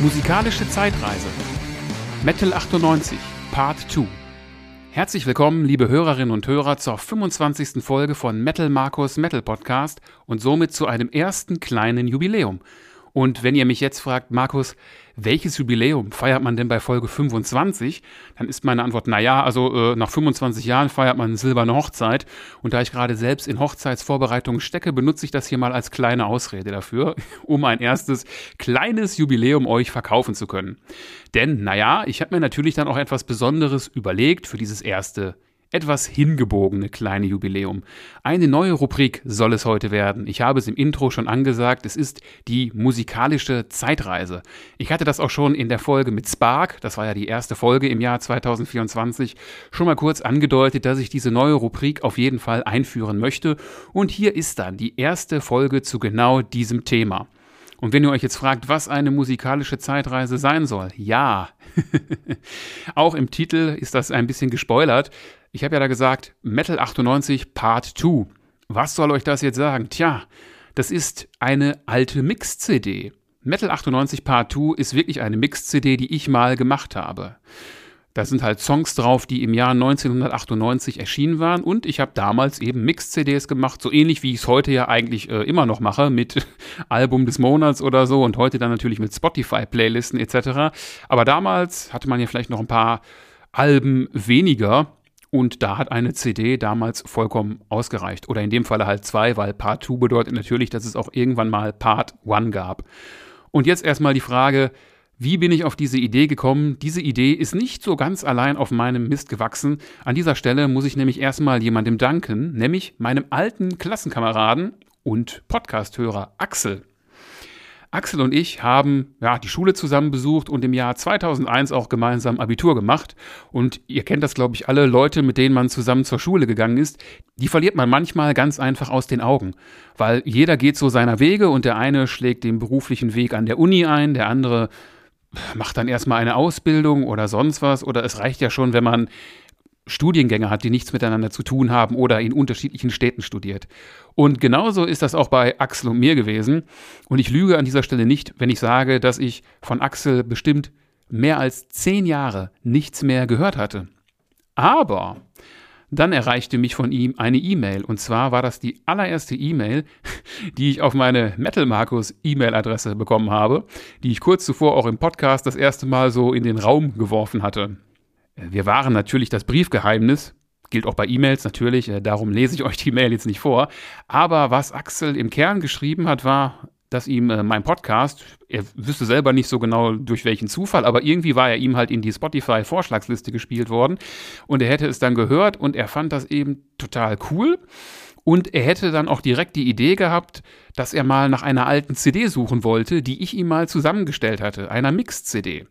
Musikalische Zeitreise. Metal 98, Part 2. Herzlich willkommen, liebe Hörerinnen und Hörer, zur 25. Folge von Metal Markus Metal Podcast und somit zu einem ersten kleinen Jubiläum. Und wenn ihr mich jetzt fragt, Markus, welches Jubiläum feiert man denn bei Folge 25? Dann ist meine Antwort, naja, also äh, nach 25 Jahren feiert man eine silberne Hochzeit. Und da ich gerade selbst in Hochzeitsvorbereitungen stecke, benutze ich das hier mal als kleine Ausrede dafür, um ein erstes kleines Jubiläum euch verkaufen zu können. Denn, naja, ich habe mir natürlich dann auch etwas Besonderes überlegt für dieses erste etwas hingebogene kleine Jubiläum. Eine neue Rubrik soll es heute werden. Ich habe es im Intro schon angesagt, es ist die musikalische Zeitreise. Ich hatte das auch schon in der Folge mit Spark, das war ja die erste Folge im Jahr 2024, schon mal kurz angedeutet, dass ich diese neue Rubrik auf jeden Fall einführen möchte. Und hier ist dann die erste Folge zu genau diesem Thema. Und wenn ihr euch jetzt fragt, was eine musikalische Zeitreise sein soll, ja, auch im Titel ist das ein bisschen gespoilert. Ich habe ja da gesagt, Metal 98 Part 2. Was soll euch das jetzt sagen? Tja, das ist eine alte Mix-CD. Metal 98 Part 2 ist wirklich eine Mix-CD, die ich mal gemacht habe. Da sind halt Songs drauf, die im Jahr 1998 erschienen waren und ich habe damals eben Mix-CDs gemacht, so ähnlich wie ich es heute ja eigentlich äh, immer noch mache mit Album des Monats oder so und heute dann natürlich mit Spotify-Playlisten etc. Aber damals hatte man ja vielleicht noch ein paar Alben weniger und da hat eine CD damals vollkommen ausgereicht. Oder in dem Falle halt zwei, weil Part 2 bedeutet natürlich, dass es auch irgendwann mal Part 1 gab. Und jetzt erstmal die Frage, wie bin ich auf diese Idee gekommen? Diese Idee ist nicht so ganz allein auf meinem Mist gewachsen. An dieser Stelle muss ich nämlich erstmal jemandem danken, nämlich meinem alten Klassenkameraden und Podcasthörer Axel. Axel und ich haben ja, die Schule zusammen besucht und im Jahr 2001 auch gemeinsam Abitur gemacht. Und ihr kennt das, glaube ich, alle Leute, mit denen man zusammen zur Schule gegangen ist, die verliert man manchmal ganz einfach aus den Augen. Weil jeder geht so seiner Wege und der eine schlägt den beruflichen Weg an der Uni ein, der andere macht dann erstmal eine Ausbildung oder sonst was. Oder es reicht ja schon, wenn man Studiengänge hat, die nichts miteinander zu tun haben oder in unterschiedlichen Städten studiert. Und genauso ist das auch bei Axel und mir gewesen. Und ich lüge an dieser Stelle nicht, wenn ich sage, dass ich von Axel bestimmt mehr als zehn Jahre nichts mehr gehört hatte. Aber dann erreichte mich von ihm eine E-Mail. Und zwar war das die allererste E-Mail, die ich auf meine Metal Markus E-Mail-Adresse bekommen habe, die ich kurz zuvor auch im Podcast das erste Mal so in den Raum geworfen hatte. Wir waren natürlich das Briefgeheimnis, gilt auch bei E-Mails natürlich, äh, darum lese ich euch die Mail jetzt nicht vor. Aber was Axel im Kern geschrieben hat, war, dass ihm äh, mein Podcast, er wüsste selber nicht so genau durch welchen Zufall, aber irgendwie war er ihm halt in die Spotify-Vorschlagsliste gespielt worden und er hätte es dann gehört und er fand das eben total cool. Und er hätte dann auch direkt die Idee gehabt, dass er mal nach einer alten CD suchen wollte, die ich ihm mal zusammengestellt hatte, einer Mix-CD.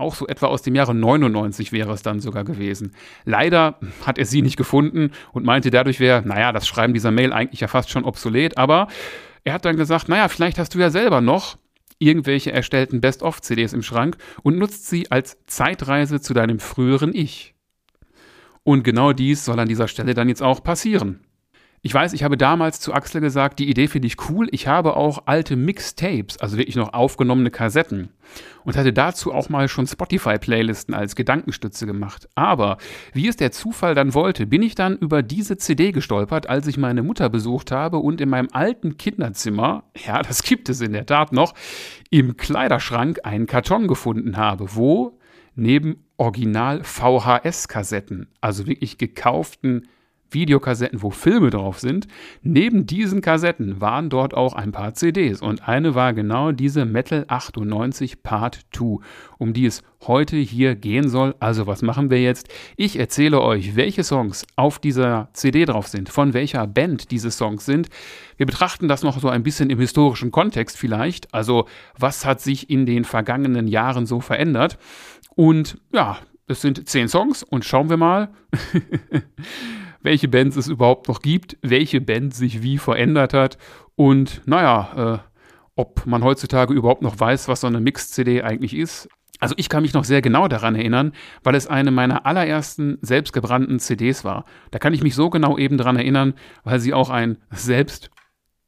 Auch so etwa aus dem Jahre 99 wäre es dann sogar gewesen. Leider hat er sie nicht gefunden und meinte, dadurch wäre, naja, das Schreiben dieser Mail eigentlich ja fast schon obsolet, aber er hat dann gesagt, naja, vielleicht hast du ja selber noch irgendwelche erstellten Best-of-CDs im Schrank und nutzt sie als Zeitreise zu deinem früheren Ich. Und genau dies soll an dieser Stelle dann jetzt auch passieren. Ich weiß, ich habe damals zu Axel gesagt, die Idee finde ich cool. Ich habe auch alte Mixtapes, also wirklich noch aufgenommene Kassetten. Und hatte dazu auch mal schon Spotify-Playlisten als Gedankenstütze gemacht. Aber wie es der Zufall dann wollte, bin ich dann über diese CD gestolpert, als ich meine Mutter besucht habe und in meinem alten Kinderzimmer, ja, das gibt es in der Tat noch, im Kleiderschrank einen Karton gefunden habe, wo neben Original VHS-Kassetten, also wirklich gekauften Videokassetten, wo Filme drauf sind. Neben diesen Kassetten waren dort auch ein paar CDs und eine war genau diese Metal 98 Part 2, um die es heute hier gehen soll. Also was machen wir jetzt? Ich erzähle euch, welche Songs auf dieser CD drauf sind, von welcher Band diese Songs sind. Wir betrachten das noch so ein bisschen im historischen Kontext vielleicht. Also was hat sich in den vergangenen Jahren so verändert? Und ja, es sind zehn Songs und schauen wir mal. welche Bands es überhaupt noch gibt, welche Band sich wie verändert hat und naja, äh, ob man heutzutage überhaupt noch weiß, was so eine Mix-CD eigentlich ist. Also ich kann mich noch sehr genau daran erinnern, weil es eine meiner allerersten selbstgebrannten CDs war. Da kann ich mich so genau eben daran erinnern, weil sie auch ein selbst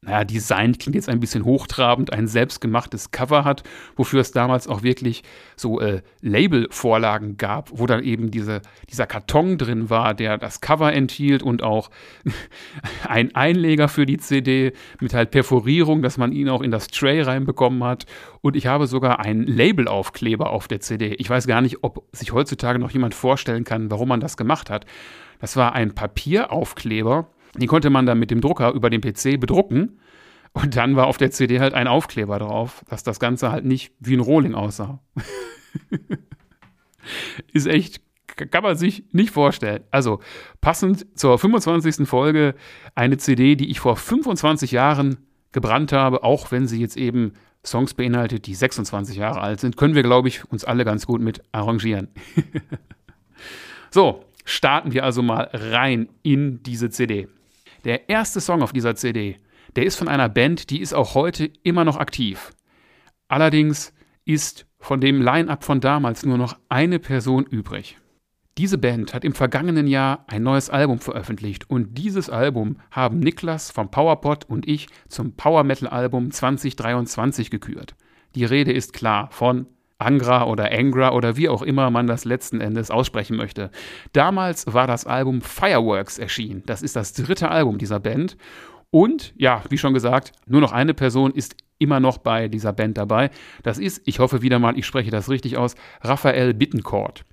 naja, Design klingt jetzt ein bisschen hochtrabend, ein selbstgemachtes Cover hat, wofür es damals auch wirklich so äh, Label-Vorlagen gab, wo dann eben diese, dieser Karton drin war, der das Cover enthielt und auch ein Einleger für die CD mit halt Perforierung, dass man ihn auch in das Tray reinbekommen hat. Und ich habe sogar einen Labelaufkleber auf der CD. Ich weiß gar nicht, ob sich heutzutage noch jemand vorstellen kann, warum man das gemacht hat. Das war ein Papieraufkleber die konnte man dann mit dem Drucker über den PC bedrucken. Und dann war auf der CD halt ein Aufkleber drauf, dass das Ganze halt nicht wie ein Rohling aussah. Ist echt, kann man sich nicht vorstellen. Also, passend zur 25. Folge eine CD, die ich vor 25 Jahren gebrannt habe, auch wenn sie jetzt eben Songs beinhaltet, die 26 Jahre alt sind, können wir, glaube ich, uns alle ganz gut mit arrangieren. so, starten wir also mal rein in diese CD. Der erste Song auf dieser CD, der ist von einer Band, die ist auch heute immer noch aktiv. Allerdings ist von dem Line-up von damals nur noch eine Person übrig. Diese Band hat im vergangenen Jahr ein neues Album veröffentlicht und dieses Album haben Niklas vom PowerPod und ich zum Power Metal Album 2023 gekürt. Die Rede ist klar von Angra oder Angra oder wie auch immer man das letzten Endes aussprechen möchte. Damals war das Album Fireworks erschienen. Das ist das dritte Album dieser Band. Und ja, wie schon gesagt, nur noch eine Person ist immer noch bei dieser Band dabei. Das ist, ich hoffe wieder mal, ich spreche das richtig aus, Raphael Bittencourt.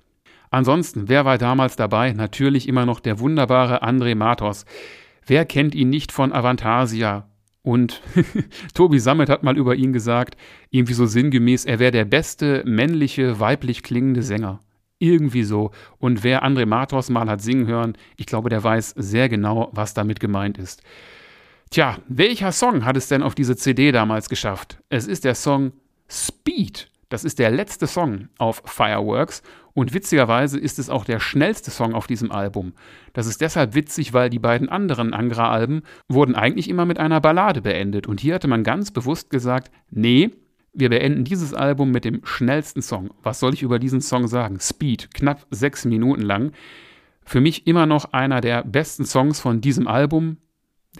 Ansonsten, wer war damals dabei? Natürlich immer noch der wunderbare André Matos. Wer kennt ihn nicht von Avantasia, und Tobi Sammet hat mal über ihn gesagt, irgendwie so sinngemäß, er wäre der beste männliche, weiblich klingende Sänger. Irgendwie so. Und wer André Matos mal hat singen hören, ich glaube, der weiß sehr genau, was damit gemeint ist. Tja, welcher Song hat es denn auf diese CD damals geschafft? Es ist der Song Speed. Das ist der letzte Song auf Fireworks und witzigerweise ist es auch der schnellste Song auf diesem Album. Das ist deshalb witzig, weil die beiden anderen Angra-Alben wurden eigentlich immer mit einer Ballade beendet. Und hier hatte man ganz bewusst gesagt, nee, wir beenden dieses Album mit dem schnellsten Song. Was soll ich über diesen Song sagen? Speed, knapp sechs Minuten lang. Für mich immer noch einer der besten Songs von diesem Album.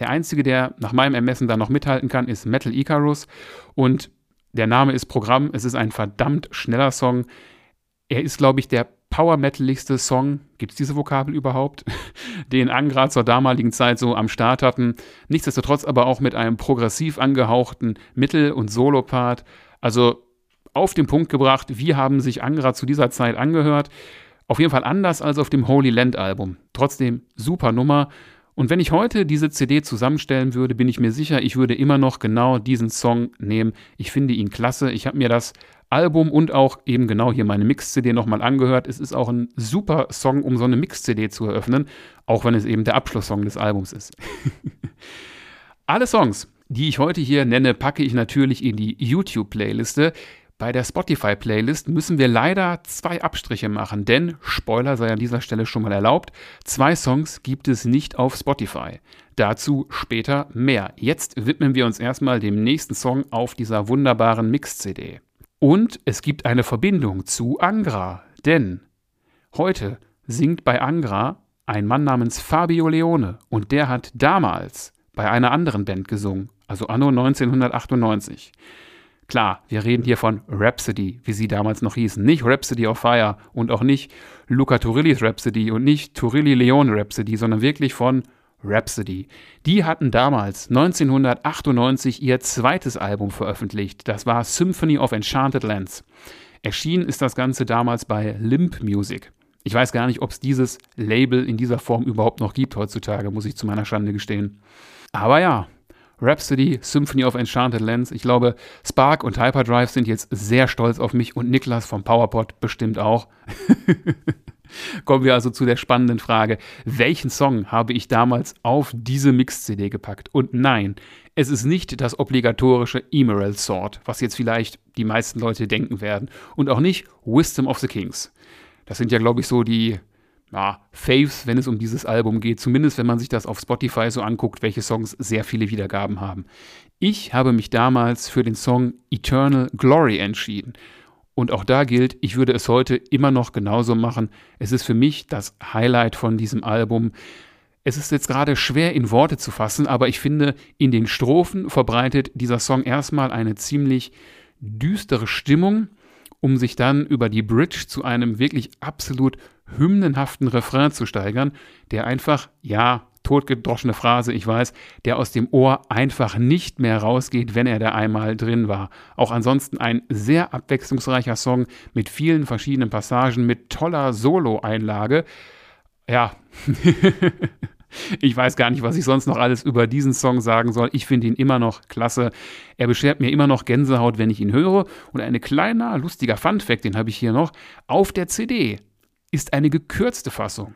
Der einzige, der nach meinem Ermessen da noch mithalten kann, ist Metal Icarus. Und der Name ist Programm. Es ist ein verdammt schneller Song. Er ist, glaube ich, der power-metaligste Song, gibt es diese Vokabel überhaupt, den Angra zur damaligen Zeit so am Start hatten. Nichtsdestotrotz aber auch mit einem progressiv angehauchten Mittel- und Solopart. Also auf den Punkt gebracht, wie haben sich Angra zu dieser Zeit angehört. Auf jeden Fall anders als auf dem Holy Land Album. Trotzdem super Nummer. Und wenn ich heute diese CD zusammenstellen würde, bin ich mir sicher, ich würde immer noch genau diesen Song nehmen. Ich finde ihn klasse. Ich habe mir das Album und auch eben genau hier meine Mix-CD nochmal angehört. Es ist auch ein super Song, um so eine Mix-CD zu eröffnen, auch wenn es eben der Abschlusssong des Albums ist. Alle Songs, die ich heute hier nenne, packe ich natürlich in die YouTube-Playliste. Bei der Spotify-Playlist müssen wir leider zwei Abstriche machen, denn, Spoiler sei an dieser Stelle schon mal erlaubt, zwei Songs gibt es nicht auf Spotify. Dazu später mehr. Jetzt widmen wir uns erstmal dem nächsten Song auf dieser wunderbaren Mix-CD. Und es gibt eine Verbindung zu Angra, denn heute singt bei Angra ein Mann namens Fabio Leone und der hat damals bei einer anderen Band gesungen, also anno 1998. Klar, wir reden hier von Rhapsody, wie sie damals noch hießen. Nicht Rhapsody of Fire und auch nicht Luca Turillis Rhapsody und nicht Turilli Leone Rhapsody, sondern wirklich von Rhapsody. Die hatten damals 1998 ihr zweites Album veröffentlicht. Das war Symphony of Enchanted Lands. Erschienen ist das Ganze damals bei Limp Music. Ich weiß gar nicht, ob es dieses Label in dieser Form überhaupt noch gibt heutzutage, muss ich zu meiner Schande gestehen. Aber ja, Rhapsody, Symphony of Enchanted Lands. Ich glaube, Spark und Hyperdrive sind jetzt sehr stolz auf mich und Niklas vom PowerPod bestimmt auch. Kommen wir also zu der spannenden Frage, welchen Song habe ich damals auf diese Mix-CD gepackt? Und nein, es ist nicht das obligatorische Emerald Sword, was jetzt vielleicht die meisten Leute denken werden. Und auch nicht Wisdom of the Kings. Das sind ja, glaube ich, so die ja, Faves, wenn es um dieses Album geht. Zumindest, wenn man sich das auf Spotify so anguckt, welche Songs sehr viele Wiedergaben haben. Ich habe mich damals für den Song Eternal Glory entschieden. Und auch da gilt, ich würde es heute immer noch genauso machen. Es ist für mich das Highlight von diesem Album. Es ist jetzt gerade schwer in Worte zu fassen, aber ich finde, in den Strophen verbreitet dieser Song erstmal eine ziemlich düstere Stimmung, um sich dann über die Bridge zu einem wirklich absolut hymnenhaften Refrain zu steigern, der einfach, ja, totgedroschene Phrase, ich weiß, der aus dem Ohr einfach nicht mehr rausgeht, wenn er da einmal drin war. Auch ansonsten ein sehr abwechslungsreicher Song mit vielen verschiedenen Passagen, mit toller Solo-Einlage. Ja, ich weiß gar nicht, was ich sonst noch alles über diesen Song sagen soll. Ich finde ihn immer noch klasse. Er beschert mir immer noch Gänsehaut, wenn ich ihn höre. Und ein kleiner, lustiger Fun-Fact, den habe ich hier noch. Auf der CD ist eine gekürzte Fassung.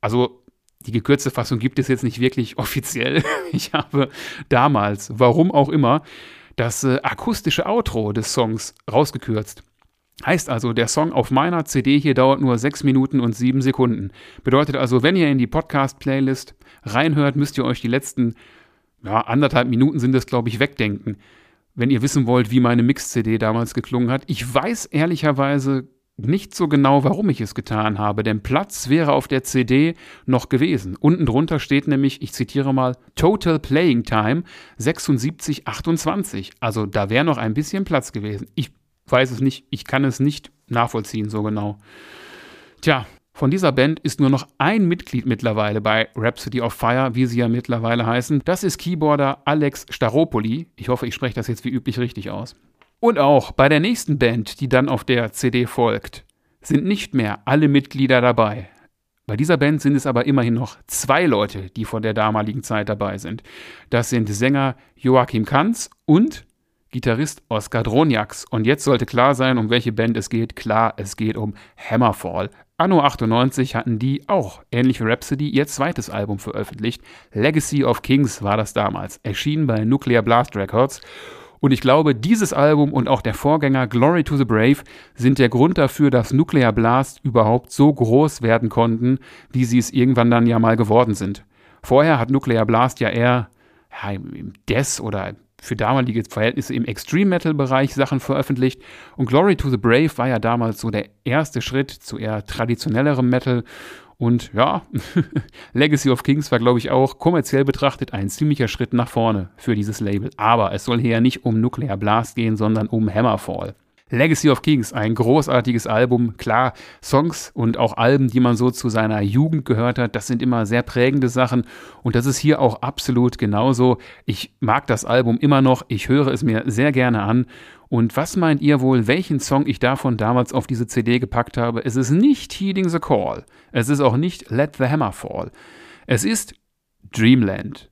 Also die gekürzte Fassung gibt es jetzt nicht wirklich offiziell. Ich habe damals, warum auch immer, das äh, akustische Outro des Songs rausgekürzt. Heißt also, der Song auf meiner CD hier dauert nur 6 Minuten und 7 Sekunden. Bedeutet also, wenn ihr in die Podcast-Playlist reinhört, müsst ihr euch die letzten ja, anderthalb Minuten sind es, glaube ich, wegdenken. Wenn ihr wissen wollt, wie meine Mix-CD damals geklungen hat. Ich weiß ehrlicherweise nicht so genau, warum ich es getan habe, denn Platz wäre auf der CD noch gewesen. Unten drunter steht nämlich, ich zitiere mal, Total Playing Time 7628. Also da wäre noch ein bisschen Platz gewesen. Ich weiß es nicht, ich kann es nicht nachvollziehen so genau. Tja, von dieser Band ist nur noch ein Mitglied mittlerweile bei Rhapsody of Fire, wie sie ja mittlerweile heißen. Das ist Keyboarder Alex Staropoli. Ich hoffe, ich spreche das jetzt wie üblich richtig aus. Und auch bei der nächsten Band, die dann auf der CD folgt, sind nicht mehr alle Mitglieder dabei. Bei dieser Band sind es aber immerhin noch zwei Leute, die von der damaligen Zeit dabei sind. Das sind Sänger Joachim Kanz und Gitarrist Oskar Droniaks. Und jetzt sollte klar sein, um welche Band es geht. Klar, es geht um Hammerfall. Anno 98 hatten die auch, ähnlich wie Rhapsody, ihr zweites Album veröffentlicht. Legacy of Kings war das damals, erschienen bei Nuclear Blast Records. Und ich glaube, dieses Album und auch der Vorgänger Glory to the Brave sind der Grund dafür, dass Nuclear Blast überhaupt so groß werden konnten, wie sie es irgendwann dann ja mal geworden sind. Vorher hat Nuclear Blast ja eher ja, im Death oder für damalige Verhältnisse im Extreme Metal Bereich Sachen veröffentlicht und Glory to the Brave war ja damals so der erste Schritt zu eher traditionellerem Metal und ja, Legacy of Kings war, glaube ich, auch kommerziell betrachtet ein ziemlicher Schritt nach vorne für dieses Label. Aber es soll hier ja nicht um Nuclear Blast gehen, sondern um Hammerfall. Legacy of Kings, ein großartiges Album. Klar, Songs und auch Alben, die man so zu seiner Jugend gehört hat, das sind immer sehr prägende Sachen. Und das ist hier auch absolut genauso. Ich mag das Album immer noch. Ich höre es mir sehr gerne an. Und was meint ihr wohl, welchen Song ich davon damals auf diese CD gepackt habe? Es ist nicht Heeding the Call. Es ist auch nicht Let the Hammer Fall. Es ist Dreamland.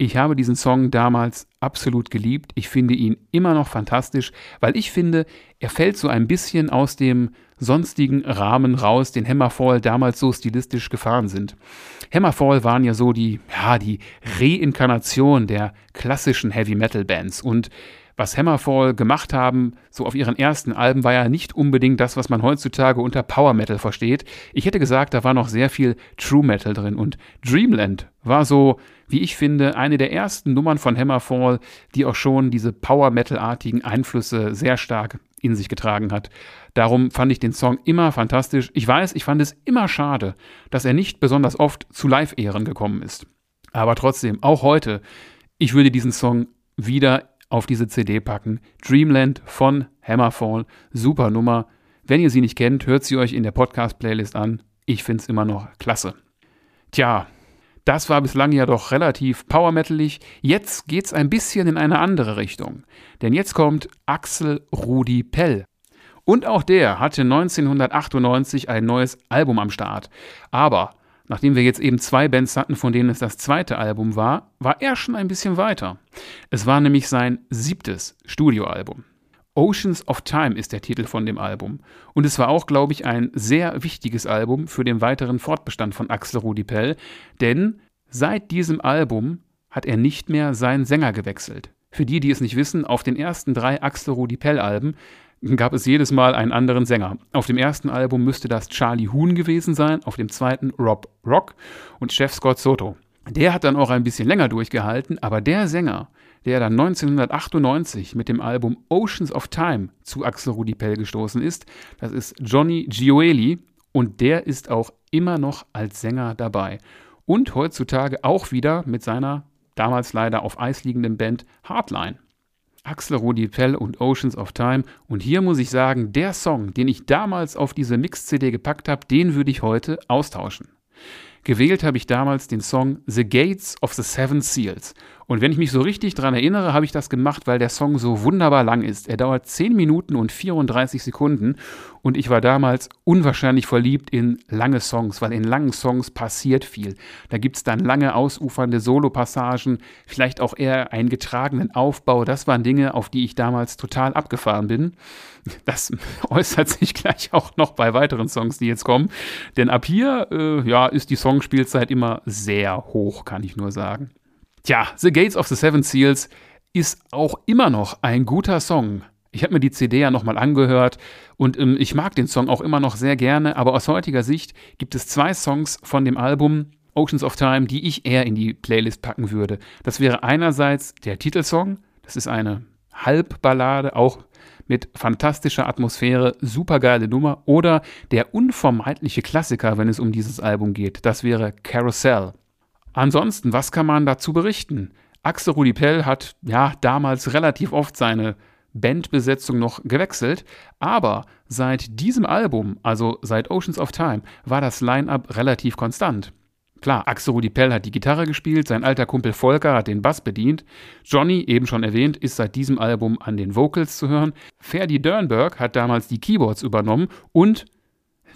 Ich habe diesen Song damals absolut geliebt. Ich finde ihn immer noch fantastisch, weil ich finde, er fällt so ein bisschen aus dem sonstigen Rahmen raus, den Hammerfall damals so stilistisch gefahren sind. Hammerfall waren ja so die, ja, die Reinkarnation der klassischen Heavy Metal Bands und was Hammerfall gemacht haben, so auf ihren ersten Alben, war ja nicht unbedingt das, was man heutzutage unter Power Metal versteht. Ich hätte gesagt, da war noch sehr viel True Metal drin und Dreamland war so, wie ich finde, eine der ersten Nummern von Hammerfall, die auch schon diese Power Metal-artigen Einflüsse sehr stark in sich getragen hat. Darum fand ich den Song immer fantastisch. Ich weiß, ich fand es immer schade, dass er nicht besonders oft zu Live-Ehren gekommen ist. Aber trotzdem, auch heute, ich würde diesen Song wieder auf diese CD packen. Dreamland von Hammerfall, super Nummer. Wenn ihr sie nicht kennt, hört sie euch in der Podcast-Playlist an. Ich finde es immer noch klasse. Tja, das war bislang ja doch relativ power-metalig. Jetzt geht's ein bisschen in eine andere Richtung. Denn jetzt kommt Axel Rudi Pell. Und auch der hatte 1998 ein neues Album am Start. Aber Nachdem wir jetzt eben zwei Bands hatten, von denen es das zweite Album war, war er schon ein bisschen weiter. Es war nämlich sein siebtes Studioalbum. Oceans of Time ist der Titel von dem Album. Und es war auch, glaube ich, ein sehr wichtiges Album für den weiteren Fortbestand von Axel Rudi Pell, denn seit diesem Album hat er nicht mehr seinen Sänger gewechselt. Für die, die es nicht wissen, auf den ersten drei Axel Rudi Pell Alben gab es jedes Mal einen anderen Sänger. Auf dem ersten Album müsste das Charlie Huhn gewesen sein, auf dem zweiten Rob Rock und Chef Scott Soto. Der hat dann auch ein bisschen länger durchgehalten, aber der Sänger, der dann 1998 mit dem Album Oceans of Time zu Axel Rudi Pell gestoßen ist, das ist Johnny Gioeli und der ist auch immer noch als Sänger dabei. und heutzutage auch wieder mit seiner damals leider auf Eis liegenden Band Hardline. Axel Rudi Pell und Oceans of Time. Und hier muss ich sagen, der Song, den ich damals auf diese Mix-CD gepackt habe, den würde ich heute austauschen. Gewählt habe ich damals den Song The Gates of the Seven Seals. Und wenn ich mich so richtig daran erinnere, habe ich das gemacht, weil der Song so wunderbar lang ist. Er dauert 10 Minuten und 34 Sekunden und ich war damals unwahrscheinlich verliebt in lange Songs, weil in langen Songs passiert viel. Da gibt es dann lange ausufernde Solopassagen, vielleicht auch eher einen getragenen Aufbau. Das waren Dinge, auf die ich damals total abgefahren bin. Das äußert sich gleich auch noch bei weiteren Songs, die jetzt kommen. Denn ab hier äh, ja, ist die Songspielzeit immer sehr hoch, kann ich nur sagen. Tja, The Gates of the Seven Seals ist auch immer noch ein guter Song. Ich habe mir die CD ja nochmal angehört und ähm, ich mag den Song auch immer noch sehr gerne, aber aus heutiger Sicht gibt es zwei Songs von dem Album Oceans of Time, die ich eher in die Playlist packen würde. Das wäre einerseits der Titelsong, das ist eine Halbballade, auch mit fantastischer Atmosphäre, supergeile Nummer, oder der unvermeidliche Klassiker, wenn es um dieses Album geht, das wäre Carousel. Ansonsten, was kann man dazu berichten? Axel Rudi Pell hat ja damals relativ oft seine Bandbesetzung noch gewechselt, aber seit diesem Album, also seit Oceans of Time, war das Line-up relativ konstant. Klar, Axel Rudi Pell hat die Gitarre gespielt, sein alter Kumpel Volker hat den Bass bedient, Johnny, eben schon erwähnt, ist seit diesem Album an den Vocals zu hören, Ferdi Dernberg hat damals die Keyboards übernommen und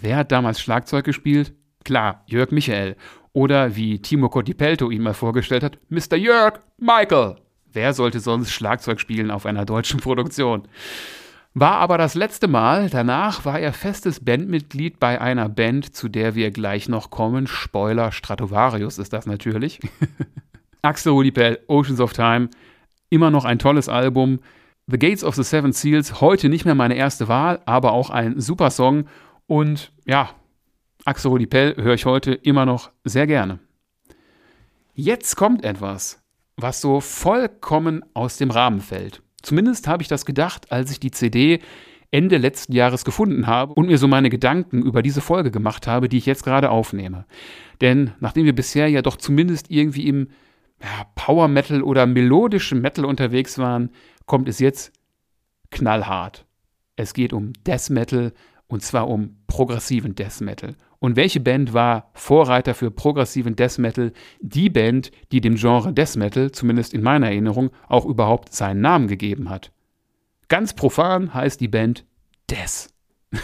wer hat damals Schlagzeug gespielt? Klar, Jörg Michael. Oder wie Timo Cotipelto ihn mal vorgestellt hat, Mr. Jörg Michael. Wer sollte sonst Schlagzeug spielen auf einer deutschen Produktion? War aber das letzte Mal. Danach war er festes Bandmitglied bei einer Band, zu der wir gleich noch kommen. Spoiler, Stratovarius ist das natürlich. Axel Rudipel, Oceans of Time. Immer noch ein tolles Album. The Gates of the Seven Seals, heute nicht mehr meine erste Wahl, aber auch ein super Song. Und ja, Axel Rudi Pell höre ich heute immer noch sehr gerne. Jetzt kommt etwas, was so vollkommen aus dem Rahmen fällt. Zumindest habe ich das gedacht, als ich die CD Ende letzten Jahres gefunden habe und mir so meine Gedanken über diese Folge gemacht habe, die ich jetzt gerade aufnehme. Denn nachdem wir bisher ja doch zumindest irgendwie im ja, Power Metal oder melodischen Metal unterwegs waren, kommt es jetzt knallhart. Es geht um Death Metal und zwar um progressiven Death Metal. Und welche Band war Vorreiter für progressiven Death Metal? Die Band, die dem Genre Death Metal, zumindest in meiner Erinnerung, auch überhaupt seinen Namen gegeben hat. Ganz profan heißt die Band Death.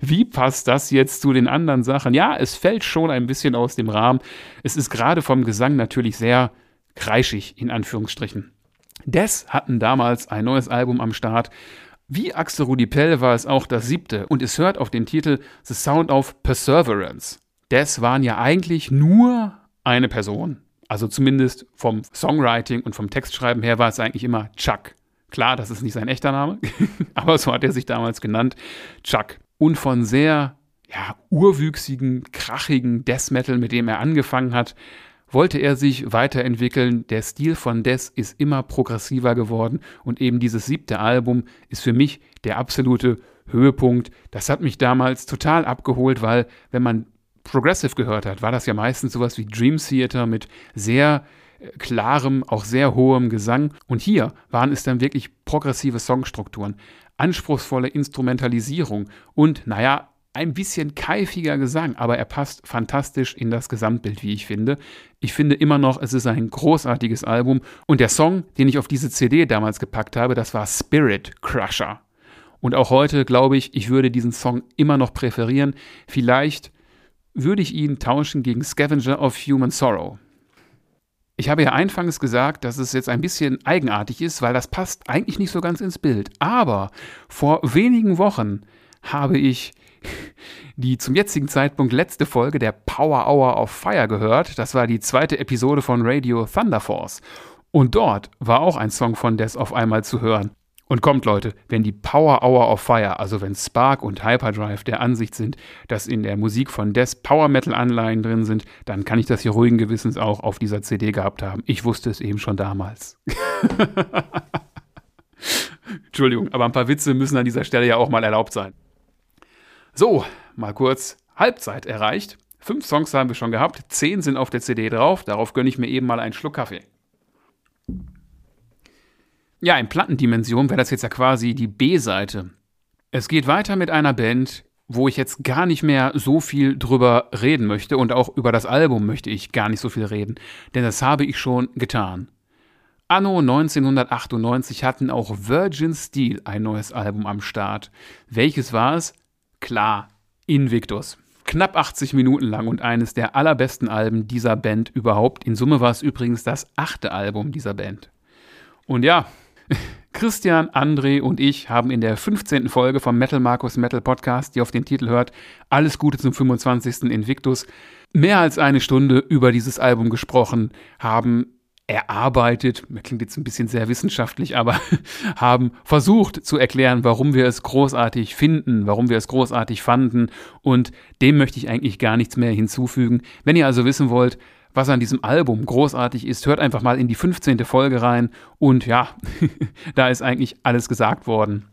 Wie passt das jetzt zu den anderen Sachen? Ja, es fällt schon ein bisschen aus dem Rahmen. Es ist gerade vom Gesang natürlich sehr kreischig, in Anführungsstrichen. Death hatten damals ein neues Album am Start wie Axel Rudi Pell war es auch das siebte und es hört auf den Titel The Sound of Perseverance. Das waren ja eigentlich nur eine Person. Also zumindest vom Songwriting und vom Textschreiben her war es eigentlich immer Chuck. Klar, das ist nicht sein echter Name, aber so hat er sich damals genannt, Chuck. Und von sehr ja, urwüchsigen, krachigen Death Metal, mit dem er angefangen hat, wollte er sich weiterentwickeln. Der Stil von Des ist immer progressiver geworden und eben dieses siebte Album ist für mich der absolute Höhepunkt. Das hat mich damals total abgeholt, weil wenn man Progressive gehört hat, war das ja meistens sowas wie Dream Theater mit sehr äh, klarem, auch sehr hohem Gesang. Und hier waren es dann wirklich progressive Songstrukturen, anspruchsvolle Instrumentalisierung und, naja, ein bisschen keifiger Gesang, aber er passt fantastisch in das Gesamtbild, wie ich finde. Ich finde immer noch, es ist ein großartiges Album und der Song, den ich auf diese CD damals gepackt habe, das war Spirit Crusher. Und auch heute glaube ich, ich würde diesen Song immer noch präferieren. Vielleicht würde ich ihn tauschen gegen Scavenger of Human Sorrow. Ich habe ja anfangs gesagt, dass es jetzt ein bisschen eigenartig ist, weil das passt eigentlich nicht so ganz ins Bild. Aber vor wenigen Wochen habe ich die zum jetzigen Zeitpunkt letzte Folge der Power Hour of Fire gehört. Das war die zweite Episode von Radio Thunder Force. Und dort war auch ein Song von Death auf einmal zu hören. Und kommt Leute, wenn die Power Hour of Fire, also wenn Spark und Hyperdrive der Ansicht sind, dass in der Musik von Death Power Metal Anleihen drin sind, dann kann ich das hier ruhigen Gewissens auch auf dieser CD gehabt haben. Ich wusste es eben schon damals. Entschuldigung, aber ein paar Witze müssen an dieser Stelle ja auch mal erlaubt sein. So, mal kurz Halbzeit erreicht. Fünf Songs haben wir schon gehabt, zehn sind auf der CD drauf, darauf gönne ich mir eben mal einen Schluck Kaffee. Ja, in Plattendimension wäre das jetzt ja quasi die B-Seite. Es geht weiter mit einer Band, wo ich jetzt gar nicht mehr so viel drüber reden möchte und auch über das Album möchte ich gar nicht so viel reden, denn das habe ich schon getan. Anno 1998 hatten auch Virgin Steel ein neues Album am Start. Welches war es? Klar, Invictus. Knapp 80 Minuten lang und eines der allerbesten Alben dieser Band überhaupt. In Summe war es übrigens das achte Album dieser Band. Und ja, Christian, André und ich haben in der 15. Folge vom Metal Markus Metal Podcast, die auf den Titel hört, Alles Gute zum 25. Invictus, mehr als eine Stunde über dieses Album gesprochen, haben erarbeitet, klingt jetzt ein bisschen sehr wissenschaftlich, aber haben versucht zu erklären, warum wir es großartig finden, warum wir es großartig fanden und dem möchte ich eigentlich gar nichts mehr hinzufügen. Wenn ihr also wissen wollt, was an diesem Album großartig ist, hört einfach mal in die 15. Folge rein und ja, da ist eigentlich alles gesagt worden.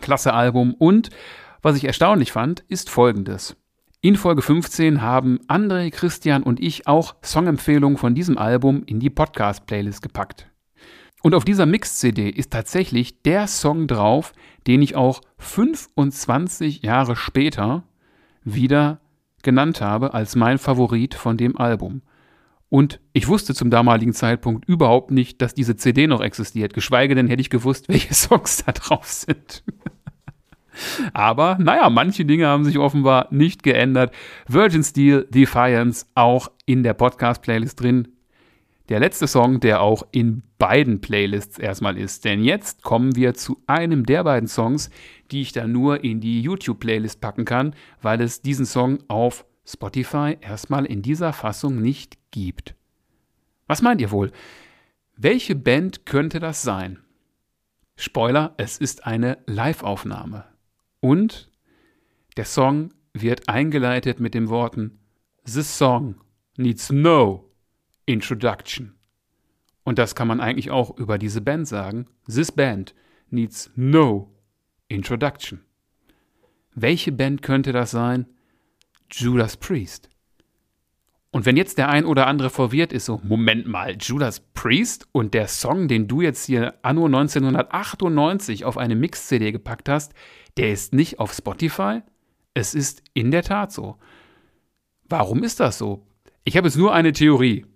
Klasse Album und was ich erstaunlich fand, ist folgendes. In Folge 15 haben André, Christian und ich auch Songempfehlungen von diesem Album in die Podcast-Playlist gepackt. Und auf dieser Mix-CD ist tatsächlich der Song drauf, den ich auch 25 Jahre später wieder genannt habe als mein Favorit von dem Album. Und ich wusste zum damaligen Zeitpunkt überhaupt nicht, dass diese CD noch existiert, geschweige denn hätte ich gewusst, welche Songs da drauf sind. Aber naja, manche Dinge haben sich offenbar nicht geändert. Virgin Steel Defiance auch in der Podcast-Playlist drin. Der letzte Song, der auch in beiden Playlists erstmal ist. Denn jetzt kommen wir zu einem der beiden Songs, die ich dann nur in die YouTube-Playlist packen kann, weil es diesen Song auf Spotify erstmal in dieser Fassung nicht gibt. Was meint ihr wohl? Welche Band könnte das sein? Spoiler, es ist eine Live-Aufnahme. Und der Song wird eingeleitet mit den Worten This song needs no introduction. Und das kann man eigentlich auch über diese Band sagen. This band needs no introduction. Welche Band könnte das sein? Judas Priest. Und wenn jetzt der ein oder andere verwirrt ist, so, Moment mal, Judas Priest und der Song, den du jetzt hier anno 1998 auf eine Mix-CD gepackt hast, der ist nicht auf Spotify? Es ist in der Tat so. Warum ist das so? Ich habe jetzt nur eine Theorie.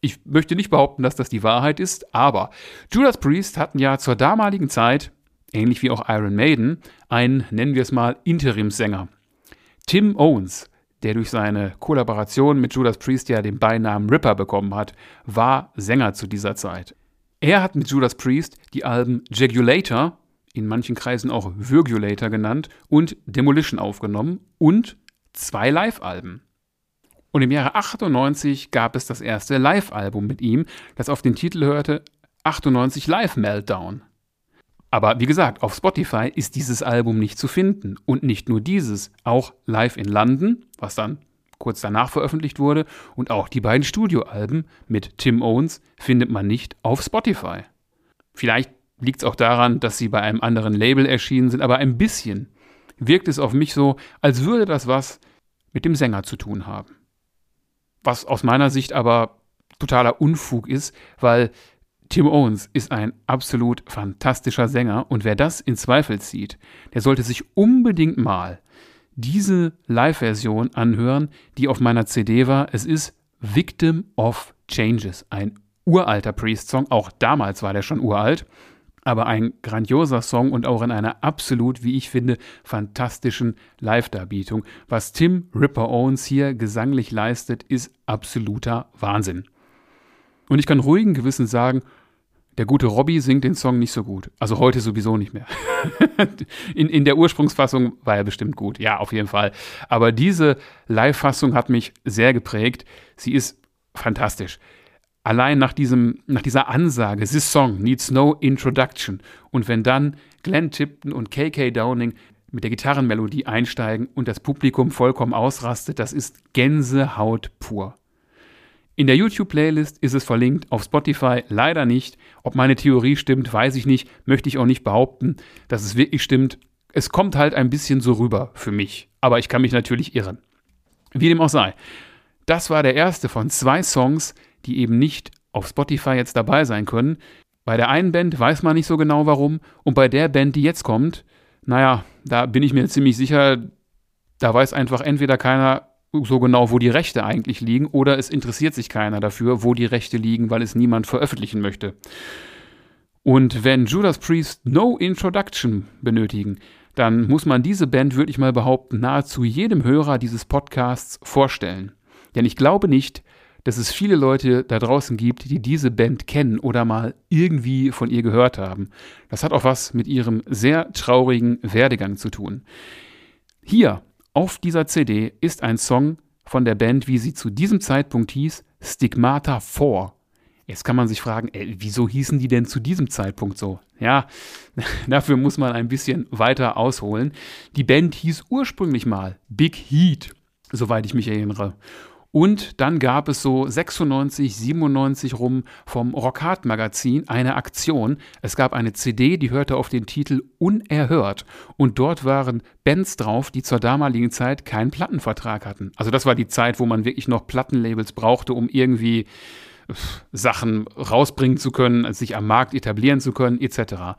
Ich möchte nicht behaupten, dass das die Wahrheit ist, aber Judas Priest hatten ja zur damaligen Zeit, ähnlich wie auch Iron Maiden, einen, nennen wir es mal, Interimsänger. Tim Owens der durch seine Kollaboration mit Judas Priest ja den Beinamen Ripper bekommen hat, war Sänger zu dieser Zeit. Er hat mit Judas Priest die Alben Jagulator, in manchen Kreisen auch Virgulator genannt, und Demolition aufgenommen und zwei Live-Alben. Und im Jahre 98 gab es das erste Live-Album mit ihm, das auf den Titel hörte 98 Live Meltdown. Aber wie gesagt, auf Spotify ist dieses Album nicht zu finden. Und nicht nur dieses, auch Live in London, was dann kurz danach veröffentlicht wurde, und auch die beiden Studioalben mit Tim Owens findet man nicht auf Spotify. Vielleicht liegt es auch daran, dass sie bei einem anderen Label erschienen sind, aber ein bisschen wirkt es auf mich so, als würde das was mit dem Sänger zu tun haben. Was aus meiner Sicht aber totaler Unfug ist, weil Tim Owens ist ein absolut fantastischer Sänger und wer das in Zweifel zieht, der sollte sich unbedingt mal diese Live-Version anhören, die auf meiner CD war. Es ist Victim of Changes, ein uralter Priest-Song. Auch damals war der schon uralt, aber ein grandioser Song und auch in einer absolut, wie ich finde, fantastischen Live-Darbietung. Was Tim Ripper Owens hier gesanglich leistet, ist absoluter Wahnsinn. Und ich kann ruhigen Gewissen sagen, der gute Robbie singt den Song nicht so gut. Also heute sowieso nicht mehr. in, in der Ursprungsfassung war er bestimmt gut. Ja, auf jeden Fall. Aber diese Live-Fassung hat mich sehr geprägt. Sie ist fantastisch. Allein nach, diesem, nach dieser Ansage, this song needs no introduction. Und wenn dann Glenn Tipton und KK Downing mit der Gitarrenmelodie einsteigen und das Publikum vollkommen ausrastet, das ist Gänsehaut pur. In der YouTube-Playlist ist es verlinkt, auf Spotify leider nicht. Ob meine Theorie stimmt, weiß ich nicht, möchte ich auch nicht behaupten, dass es wirklich stimmt. Es kommt halt ein bisschen so rüber für mich, aber ich kann mich natürlich irren. Wie dem auch sei. Das war der erste von zwei Songs, die eben nicht auf Spotify jetzt dabei sein können. Bei der einen Band weiß man nicht so genau warum und bei der Band, die jetzt kommt, naja, da bin ich mir ziemlich sicher, da weiß einfach entweder keiner so genau, wo die Rechte eigentlich liegen oder es interessiert sich keiner dafür, wo die Rechte liegen, weil es niemand veröffentlichen möchte. Und wenn Judas Priest No Introduction benötigen, dann muss man diese Band, würde ich mal behaupten, nahezu jedem Hörer dieses Podcasts vorstellen. Denn ich glaube nicht, dass es viele Leute da draußen gibt, die diese Band kennen oder mal irgendwie von ihr gehört haben. Das hat auch was mit ihrem sehr traurigen Werdegang zu tun. Hier auf dieser CD ist ein Song von der Band, wie sie zu diesem Zeitpunkt hieß, Stigmata 4. Jetzt kann man sich fragen, ey, wieso hießen die denn zu diesem Zeitpunkt so? Ja, dafür muss man ein bisschen weiter ausholen. Die Band hieß ursprünglich mal Big Heat, soweit ich mich erinnere. Und dann gab es so 96, 97 rum vom Rockhard Magazin eine Aktion. Es gab eine CD, die hörte auf den Titel Unerhört. Und dort waren Bands drauf, die zur damaligen Zeit keinen Plattenvertrag hatten. Also das war die Zeit, wo man wirklich noch Plattenlabels brauchte, um irgendwie Sachen rausbringen zu können, sich am Markt etablieren zu können, etc.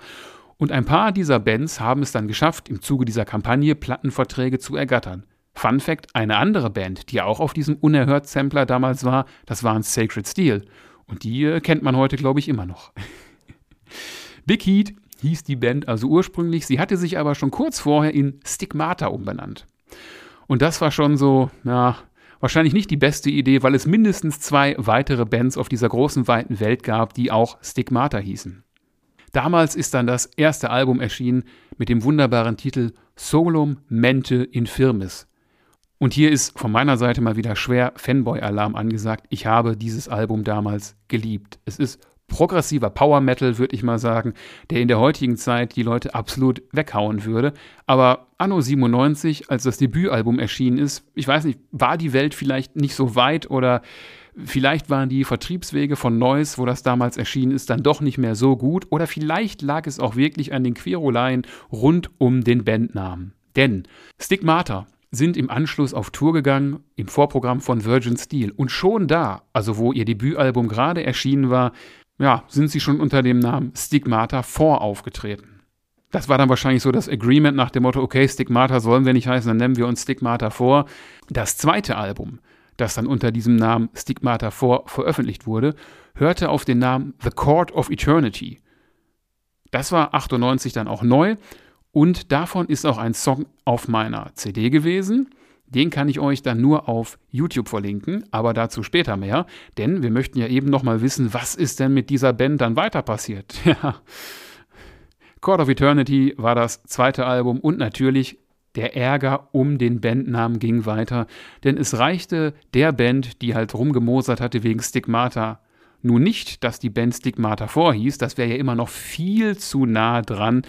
Und ein paar dieser Bands haben es dann geschafft, im Zuge dieser Kampagne Plattenverträge zu ergattern. Fun Fact: Eine andere Band, die auch auf diesem Unerhört-Sampler damals war, das waren Sacred Steel. Und die äh, kennt man heute, glaube ich, immer noch. Big Heat hieß die Band also ursprünglich, sie hatte sich aber schon kurz vorher in Stigmata umbenannt. Und das war schon so, na, wahrscheinlich nicht die beste Idee, weil es mindestens zwei weitere Bands auf dieser großen, weiten Welt gab, die auch Stigmata hießen. Damals ist dann das erste Album erschienen mit dem wunderbaren Titel Solum Mente Infirmis. Und hier ist von meiner Seite mal wieder schwer Fanboy-Alarm angesagt. Ich habe dieses Album damals geliebt. Es ist progressiver Power Metal, würde ich mal sagen, der in der heutigen Zeit die Leute absolut weghauen würde. Aber Anno 97, als das Debütalbum erschienen ist, ich weiß nicht, war die Welt vielleicht nicht so weit oder vielleicht waren die Vertriebswege von Neuss, wo das damals erschienen ist, dann doch nicht mehr so gut oder vielleicht lag es auch wirklich an den Queruleien rund um den Bandnamen. Denn Stigmata sind im Anschluss auf Tour gegangen im Vorprogramm von Virgin Steel. Und schon da, also wo ihr Debütalbum gerade erschienen war, ja, sind sie schon unter dem Namen Stigmata 4 aufgetreten. Das war dann wahrscheinlich so das Agreement nach dem Motto, okay, Stigmata sollen wir nicht heißen, dann nennen wir uns Stigmata 4. Das zweite Album, das dann unter diesem Namen Stigmata 4 veröffentlicht wurde, hörte auf den Namen The Court of Eternity. Das war 98 dann auch neu und davon ist auch ein Song auf meiner CD gewesen. Den kann ich euch dann nur auf YouTube verlinken, aber dazu später mehr, denn wir möchten ja eben nochmal wissen, was ist denn mit dieser Band dann weiter passiert. Ja. Court of Eternity war das zweite Album und natürlich der Ärger um den Bandnamen ging weiter, denn es reichte der Band, die halt rumgemosert hatte wegen Stigmata, nun nicht, dass die Band Stigmata vorhieß, das wäre ja immer noch viel zu nah dran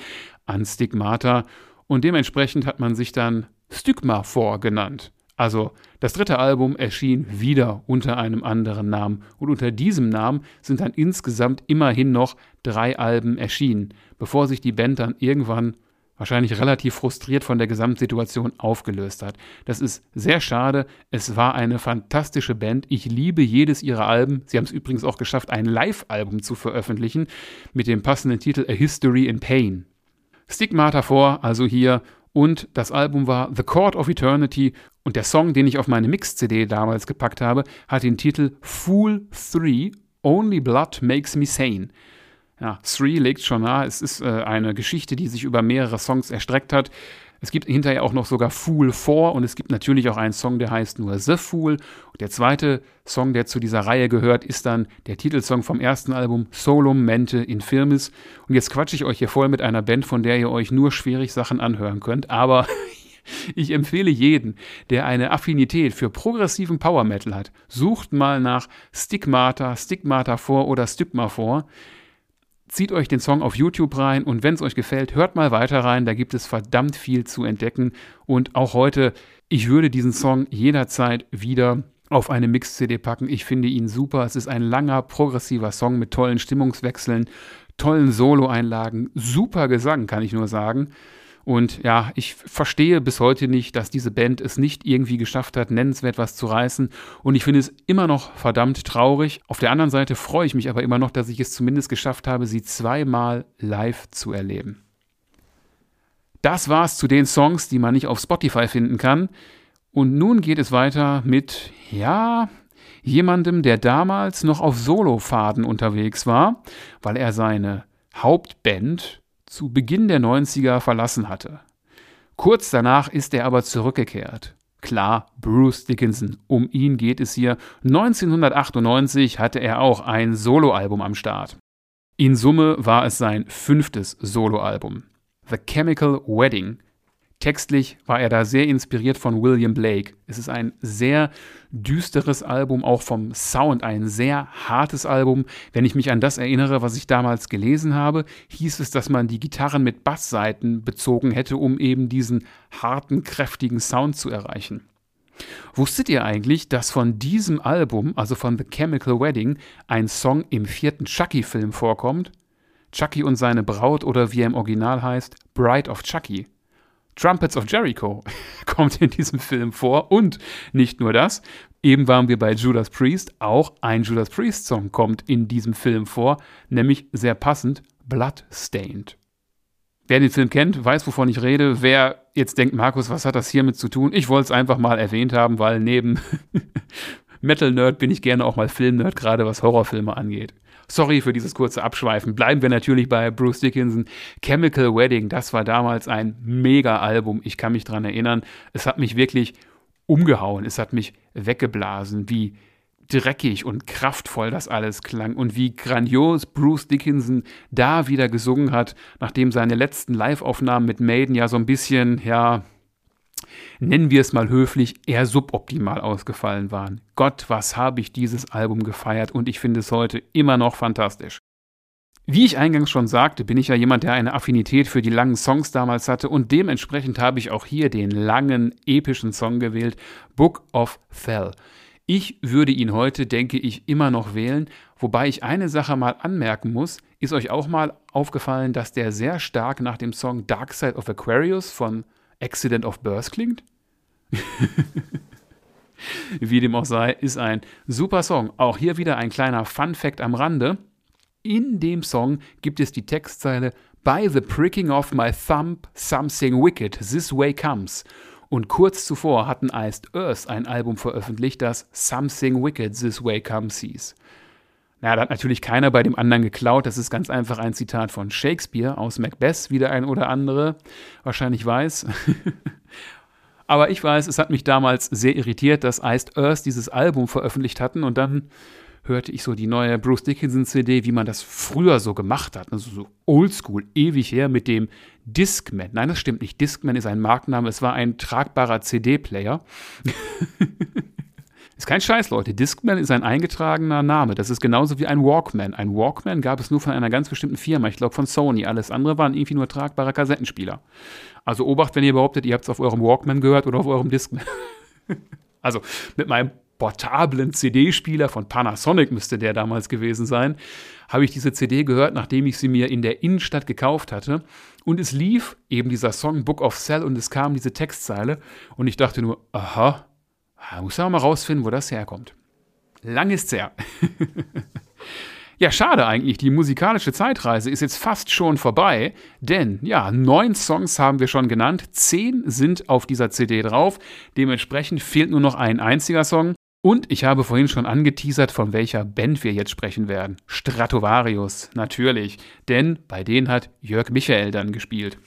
an Stigmata und dementsprechend hat man sich dann Stygma vorgenannt. Also das dritte Album erschien wieder unter einem anderen Namen und unter diesem Namen sind dann insgesamt immerhin noch drei Alben erschienen, bevor sich die Band dann irgendwann wahrscheinlich relativ frustriert von der Gesamtsituation aufgelöst hat. Das ist sehr schade. Es war eine fantastische Band. Ich liebe jedes ihrer Alben. Sie haben es übrigens auch geschafft, ein Live-Album zu veröffentlichen mit dem passenden Titel A History in Pain. Stigmata vor, also hier. Und das Album war The Court of Eternity. Und der Song, den ich auf meine Mix-CD damals gepackt habe, hat den Titel Fool 3 Only Blood Makes Me Sane. Ja, Three legt schon nahe. Es ist äh, eine Geschichte, die sich über mehrere Songs erstreckt hat. Es gibt hinterher auch noch sogar Fool 4 und es gibt natürlich auch einen Song, der heißt nur The Fool. Und der zweite Song, der zu dieser Reihe gehört, ist dann der Titelsong vom ersten Album Solum Mente Infirmis. Und jetzt quatsche ich euch hier voll mit einer Band, von der ihr euch nur schwierig Sachen anhören könnt. Aber ich empfehle jeden, der eine Affinität für progressiven Power Metal hat, sucht mal nach Stigmata, Stigmata 4 oder Stigma 4 zieht euch den Song auf YouTube rein und wenn es euch gefällt, hört mal weiter rein. Da gibt es verdammt viel zu entdecken. Und auch heute, ich würde diesen Song jederzeit wieder auf eine Mix-CD packen. Ich finde ihn super. Es ist ein langer, progressiver Song mit tollen Stimmungswechseln, tollen Solo-Einlagen, super Gesang, kann ich nur sagen. Und ja, ich verstehe bis heute nicht, dass diese Band es nicht irgendwie geschafft hat, nennenswert was zu reißen. Und ich finde es immer noch verdammt traurig. Auf der anderen Seite freue ich mich aber immer noch, dass ich es zumindest geschafft habe, sie zweimal live zu erleben. Das war's zu den Songs, die man nicht auf Spotify finden kann. Und nun geht es weiter mit, ja, jemandem, der damals noch auf Solofaden unterwegs war, weil er seine Hauptband zu Beginn der 90er verlassen hatte. Kurz danach ist er aber zurückgekehrt. Klar, Bruce Dickinson, um ihn geht es hier. 1998 hatte er auch ein Soloalbum am Start. In Summe war es sein fünftes Soloalbum. The Chemical Wedding Textlich war er da sehr inspiriert von William Blake. Es ist ein sehr düsteres Album, auch vom Sound ein sehr hartes Album. Wenn ich mich an das erinnere, was ich damals gelesen habe, hieß es, dass man die Gitarren mit Bassseiten bezogen hätte, um eben diesen harten, kräftigen Sound zu erreichen. Wusstet ihr eigentlich, dass von diesem Album, also von The Chemical Wedding, ein Song im vierten Chucky-Film vorkommt? Chucky und seine Braut oder wie er im Original heißt, Bride of Chucky. Trumpets of Jericho kommt in diesem Film vor. Und nicht nur das, eben waren wir bei Judas Priest, auch ein Judas Priest-Song kommt in diesem Film vor, nämlich sehr passend Bloodstained. Wer den Film kennt, weiß, wovon ich rede. Wer jetzt denkt, Markus, was hat das hiermit zu tun? Ich wollte es einfach mal erwähnt haben, weil neben Metal-Nerd bin ich gerne auch mal Film-Nerd, gerade was Horrorfilme angeht. Sorry für dieses kurze Abschweifen. Bleiben wir natürlich bei Bruce Dickinson. Chemical Wedding, das war damals ein Mega-Album. Ich kann mich daran erinnern. Es hat mich wirklich umgehauen. Es hat mich weggeblasen, wie dreckig und kraftvoll das alles klang und wie grandios Bruce Dickinson da wieder gesungen hat, nachdem seine letzten Live-Aufnahmen mit Maiden ja so ein bisschen, ja, nennen wir es mal höflich, eher suboptimal ausgefallen waren. Gott, was habe ich dieses Album gefeiert und ich finde es heute immer noch fantastisch. Wie ich eingangs schon sagte, bin ich ja jemand, der eine Affinität für die langen Songs damals hatte und dementsprechend habe ich auch hier den langen, epischen Song gewählt, Book of Fell. Ich würde ihn heute, denke ich, immer noch wählen, wobei ich eine Sache mal anmerken muss. Ist euch auch mal aufgefallen, dass der sehr stark nach dem Song Dark Side of Aquarius von Accident of Birth klingt. Wie dem auch sei, ist ein super Song. Auch hier wieder ein kleiner Fun Fact am Rande. In dem Song gibt es die Textzeile By the pricking of my thumb, something wicked, this way comes. Und kurz zuvor hatten Iced Earth ein Album veröffentlicht, das Something Wicked This Way Comes hieß. Na, da hat natürlich keiner bei dem anderen geklaut. Das ist ganz einfach ein Zitat von Shakespeare aus Macbeth, wie der ein oder andere wahrscheinlich weiß. Aber ich weiß, es hat mich damals sehr irritiert, dass Iced Earth dieses Album veröffentlicht hatten und dann hörte ich so die neue Bruce Dickinson CD, wie man das früher so gemacht hat, also so oldschool, ewig her mit dem Discman. Nein, das stimmt nicht. Discman ist ein Markenname, es war ein tragbarer CD-Player. Ist kein Scheiß, Leute. Discman ist ein eingetragener Name. Das ist genauso wie ein Walkman. Ein Walkman gab es nur von einer ganz bestimmten Firma, ich glaube von Sony. Alles andere waren irgendwie nur tragbare Kassettenspieler. Also Obacht, wenn ihr behauptet, ihr habt es auf eurem Walkman gehört oder auf eurem Discman. also mit meinem portablen CD-Spieler von Panasonic müsste der damals gewesen sein, habe ich diese CD gehört, nachdem ich sie mir in der Innenstadt gekauft hatte. Und es lief eben dieser Song Book of Cell und es kam diese Textzeile und ich dachte nur, aha, Ah, muss ja mal rausfinden, wo das herkommt. Lang ist's her. ja, schade eigentlich. Die musikalische Zeitreise ist jetzt fast schon vorbei, denn ja, neun Songs haben wir schon genannt, zehn sind auf dieser CD drauf. Dementsprechend fehlt nur noch ein einziger Song. Und ich habe vorhin schon angeteasert, von welcher Band wir jetzt sprechen werden. Stratovarius, natürlich. Denn bei denen hat Jörg Michael dann gespielt.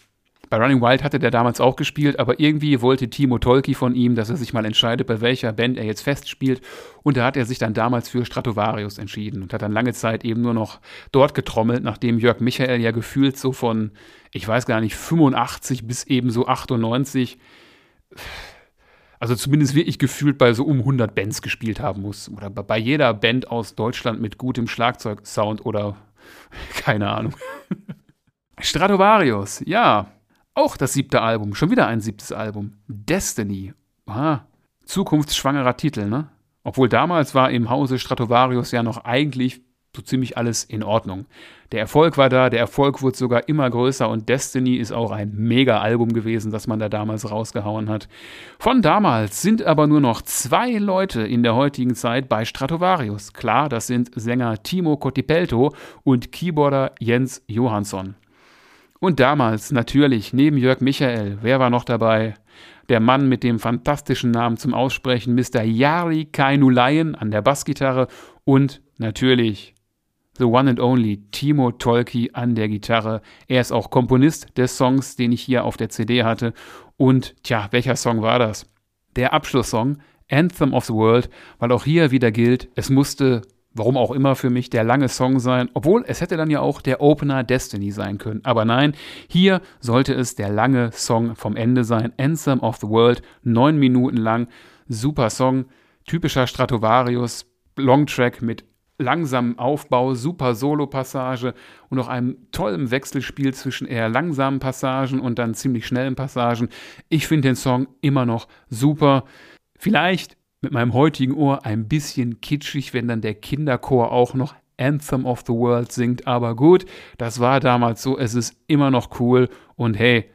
Bei Running Wild hatte der damals auch gespielt, aber irgendwie wollte Timo Tolki von ihm, dass er sich mal entscheidet, bei welcher Band er jetzt festspielt. Und da hat er sich dann damals für Stratovarius entschieden und hat dann lange Zeit eben nur noch dort getrommelt, nachdem Jörg Michael ja gefühlt so von, ich weiß gar nicht, 85 bis eben so 98, also zumindest wirklich gefühlt bei so um 100 Bands gespielt haben muss. Oder bei jeder Band aus Deutschland mit gutem Schlagzeugsound oder keine Ahnung. Stratovarius, ja, auch das siebte Album, schon wieder ein siebtes Album. Destiny. Aha. Zukunftsschwangerer Titel, ne? Obwohl damals war im Hause Stratovarius ja noch eigentlich so ziemlich alles in Ordnung. Der Erfolg war da, der Erfolg wurde sogar immer größer und Destiny ist auch ein Mega-Album gewesen, das man da damals rausgehauen hat. Von damals sind aber nur noch zwei Leute in der heutigen Zeit bei Stratovarius. Klar, das sind Sänger Timo Cotipelto und Keyboarder Jens Johansson. Und damals natürlich neben Jörg Michael, wer war noch dabei? Der Mann mit dem fantastischen Namen zum Aussprechen, Mr. Jari Kainulaien an der Bassgitarre und natürlich The One and Only Timo Tolki an der Gitarre. Er ist auch Komponist des Songs, den ich hier auf der CD hatte. Und tja, welcher Song war das? Der Abschlusssong, Anthem of the World, weil auch hier wieder gilt, es musste, warum auch immer für mich, der lange Song sein, obwohl es hätte dann ja auch der Opener Destiny sein können. Aber nein, hier sollte es der lange Song vom Ende sein. Anthem of the World, neun Minuten lang, super Song, typischer Stratovarius, Longtrack mit langsamen Aufbau, super Solo-Passage und noch einem tollen Wechselspiel zwischen eher langsamen Passagen und dann ziemlich schnellen Passagen. Ich finde den Song immer noch super. Vielleicht mit meinem heutigen Ohr ein bisschen kitschig, wenn dann der Kinderchor auch noch Anthem of the World singt. Aber gut, das war damals so. Es ist immer noch cool. Und hey,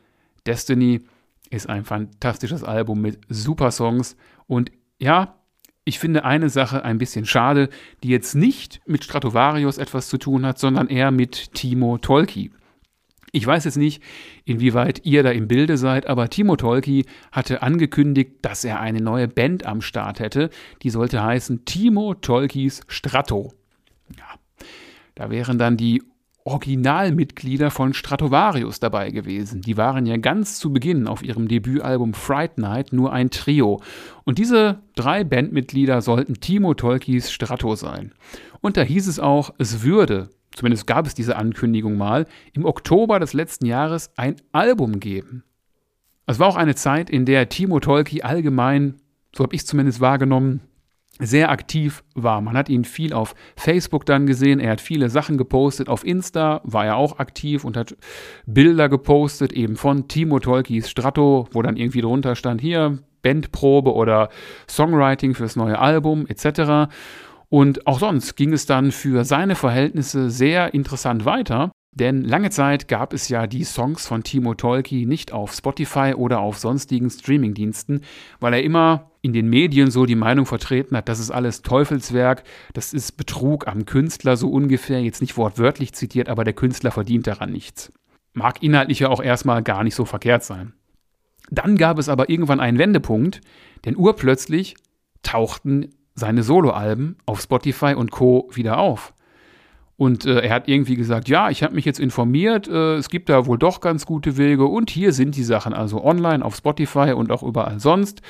Destiny ist ein fantastisches Album mit super Songs. Und ja, ich finde eine Sache ein bisschen schade, die jetzt nicht mit Stratovarius etwas zu tun hat, sondern eher mit Timo Tolki. Ich weiß jetzt nicht, inwieweit ihr da im Bilde seid, aber Timo Tolki hatte angekündigt, dass er eine neue Band am Start hätte. Die sollte heißen Timo Tolkis Strato. Ja, da wären dann die Originalmitglieder von Stratovarius dabei gewesen. Die waren ja ganz zu Beginn auf ihrem Debütalbum Fright Night nur ein Trio. Und diese drei Bandmitglieder sollten Timo Tolkis Strato sein. Und da hieß es auch, es würde, zumindest gab es diese Ankündigung mal, im Oktober des letzten Jahres ein Album geben. Es war auch eine Zeit, in der Timo Tolki allgemein, so habe ich es zumindest wahrgenommen, sehr aktiv war. Man hat ihn viel auf Facebook dann gesehen, er hat viele Sachen gepostet, auf Insta war er auch aktiv und hat Bilder gepostet, eben von Timo Tolkis Strato, wo dann irgendwie drunter stand, hier Bandprobe oder Songwriting fürs neue Album etc. Und auch sonst ging es dann für seine Verhältnisse sehr interessant weiter. Denn lange Zeit gab es ja die Songs von Timo Tolki nicht auf Spotify oder auf sonstigen Streamingdiensten, weil er immer in den Medien so die Meinung vertreten hat, das ist alles Teufelswerk, das ist Betrug am Künstler so ungefähr, jetzt nicht wortwörtlich zitiert, aber der Künstler verdient daran nichts. Mag inhaltlich ja auch erstmal gar nicht so verkehrt sein. Dann gab es aber irgendwann einen Wendepunkt, denn urplötzlich tauchten seine Soloalben auf Spotify und Co wieder auf. Und äh, er hat irgendwie gesagt, ja, ich habe mich jetzt informiert, äh, es gibt da wohl doch ganz gute Wege und hier sind die Sachen also online auf Spotify und auch überall sonst.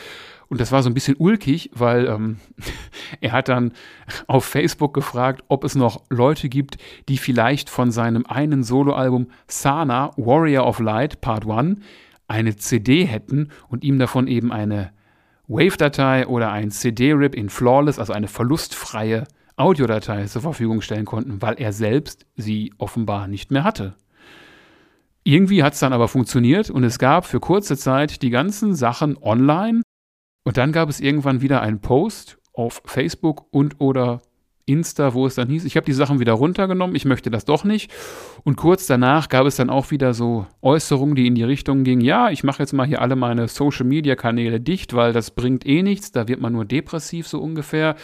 Und das war so ein bisschen ulkig, weil ähm, er hat dann auf Facebook gefragt, ob es noch Leute gibt, die vielleicht von seinem einen Soloalbum Sana, Warrior of Light, Part 1, eine CD hätten und ihm davon eben eine Wave-Datei oder ein CD-RIP in Flawless, also eine verlustfreie Audiodatei zur Verfügung stellen konnten, weil er selbst sie offenbar nicht mehr hatte. Irgendwie hat es dann aber funktioniert und es gab für kurze Zeit die ganzen Sachen online und dann gab es irgendwann wieder einen Post auf Facebook und oder Insta, wo es dann hieß, ich habe die Sachen wieder runtergenommen, ich möchte das doch nicht. Und kurz danach gab es dann auch wieder so Äußerungen, die in die Richtung gingen, ja, ich mache jetzt mal hier alle meine Social-Media-Kanäle dicht, weil das bringt eh nichts, da wird man nur depressiv so ungefähr.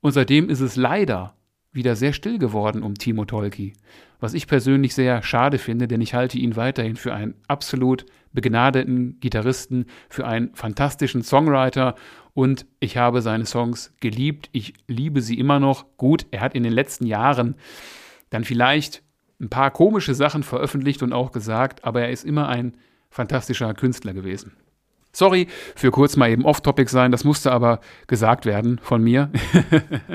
Und seitdem ist es leider wieder sehr still geworden um Timo Tolki, was ich persönlich sehr schade finde, denn ich halte ihn weiterhin für einen absolut begnadeten Gitarristen, für einen fantastischen Songwriter und ich habe seine Songs geliebt. Ich liebe sie immer noch. Gut, er hat in den letzten Jahren dann vielleicht ein paar komische Sachen veröffentlicht und auch gesagt, aber er ist immer ein fantastischer Künstler gewesen. Sorry für kurz mal eben off-topic sein, das musste aber gesagt werden von mir.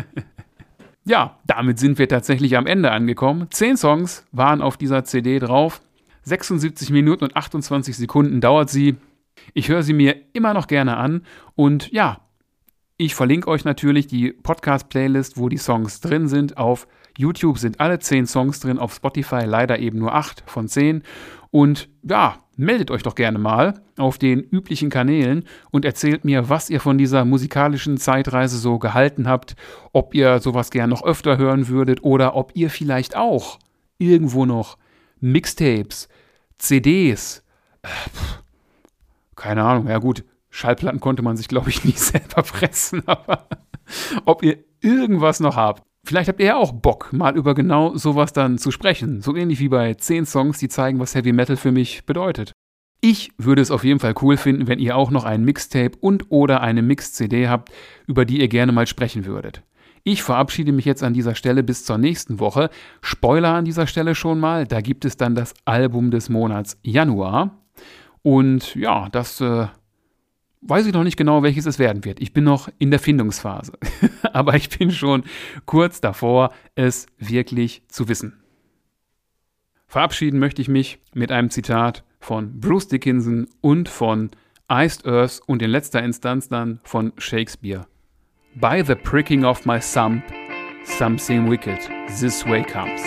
ja, damit sind wir tatsächlich am Ende angekommen. Zehn Songs waren auf dieser CD drauf. 76 Minuten und 28 Sekunden dauert sie. Ich höre sie mir immer noch gerne an und ja, ich verlinke euch natürlich die Podcast-Playlist, wo die Songs drin sind. Auf YouTube sind alle 10 Songs drin, auf Spotify leider eben nur 8 von 10. Und ja, meldet euch doch gerne mal auf den üblichen Kanälen und erzählt mir, was ihr von dieser musikalischen Zeitreise so gehalten habt, ob ihr sowas gern noch öfter hören würdet oder ob ihr vielleicht auch irgendwo noch Mixtapes, CDs, äh, keine Ahnung, ja gut, Schallplatten konnte man sich, glaube ich, nie selber fressen, aber ob ihr irgendwas noch habt. Vielleicht habt ihr ja auch Bock, mal über genau sowas dann zu sprechen. So ähnlich wie bei 10 Songs, die zeigen, was Heavy Metal für mich bedeutet. Ich würde es auf jeden Fall cool finden, wenn ihr auch noch ein Mixtape und oder eine Mix-CD habt, über die ihr gerne mal sprechen würdet. Ich verabschiede mich jetzt an dieser Stelle bis zur nächsten Woche. Spoiler an dieser Stelle schon mal, da gibt es dann das Album des Monats Januar. Und ja, das äh, weiß ich noch nicht genau, welches es werden wird. Ich bin noch in der Findungsphase. Aber ich bin schon kurz davor, es wirklich zu wissen. Verabschieden möchte ich mich mit einem Zitat von Bruce Dickinson und von Iced Earth und in letzter Instanz dann von Shakespeare. By the pricking of my thumb, something wicked this way comes.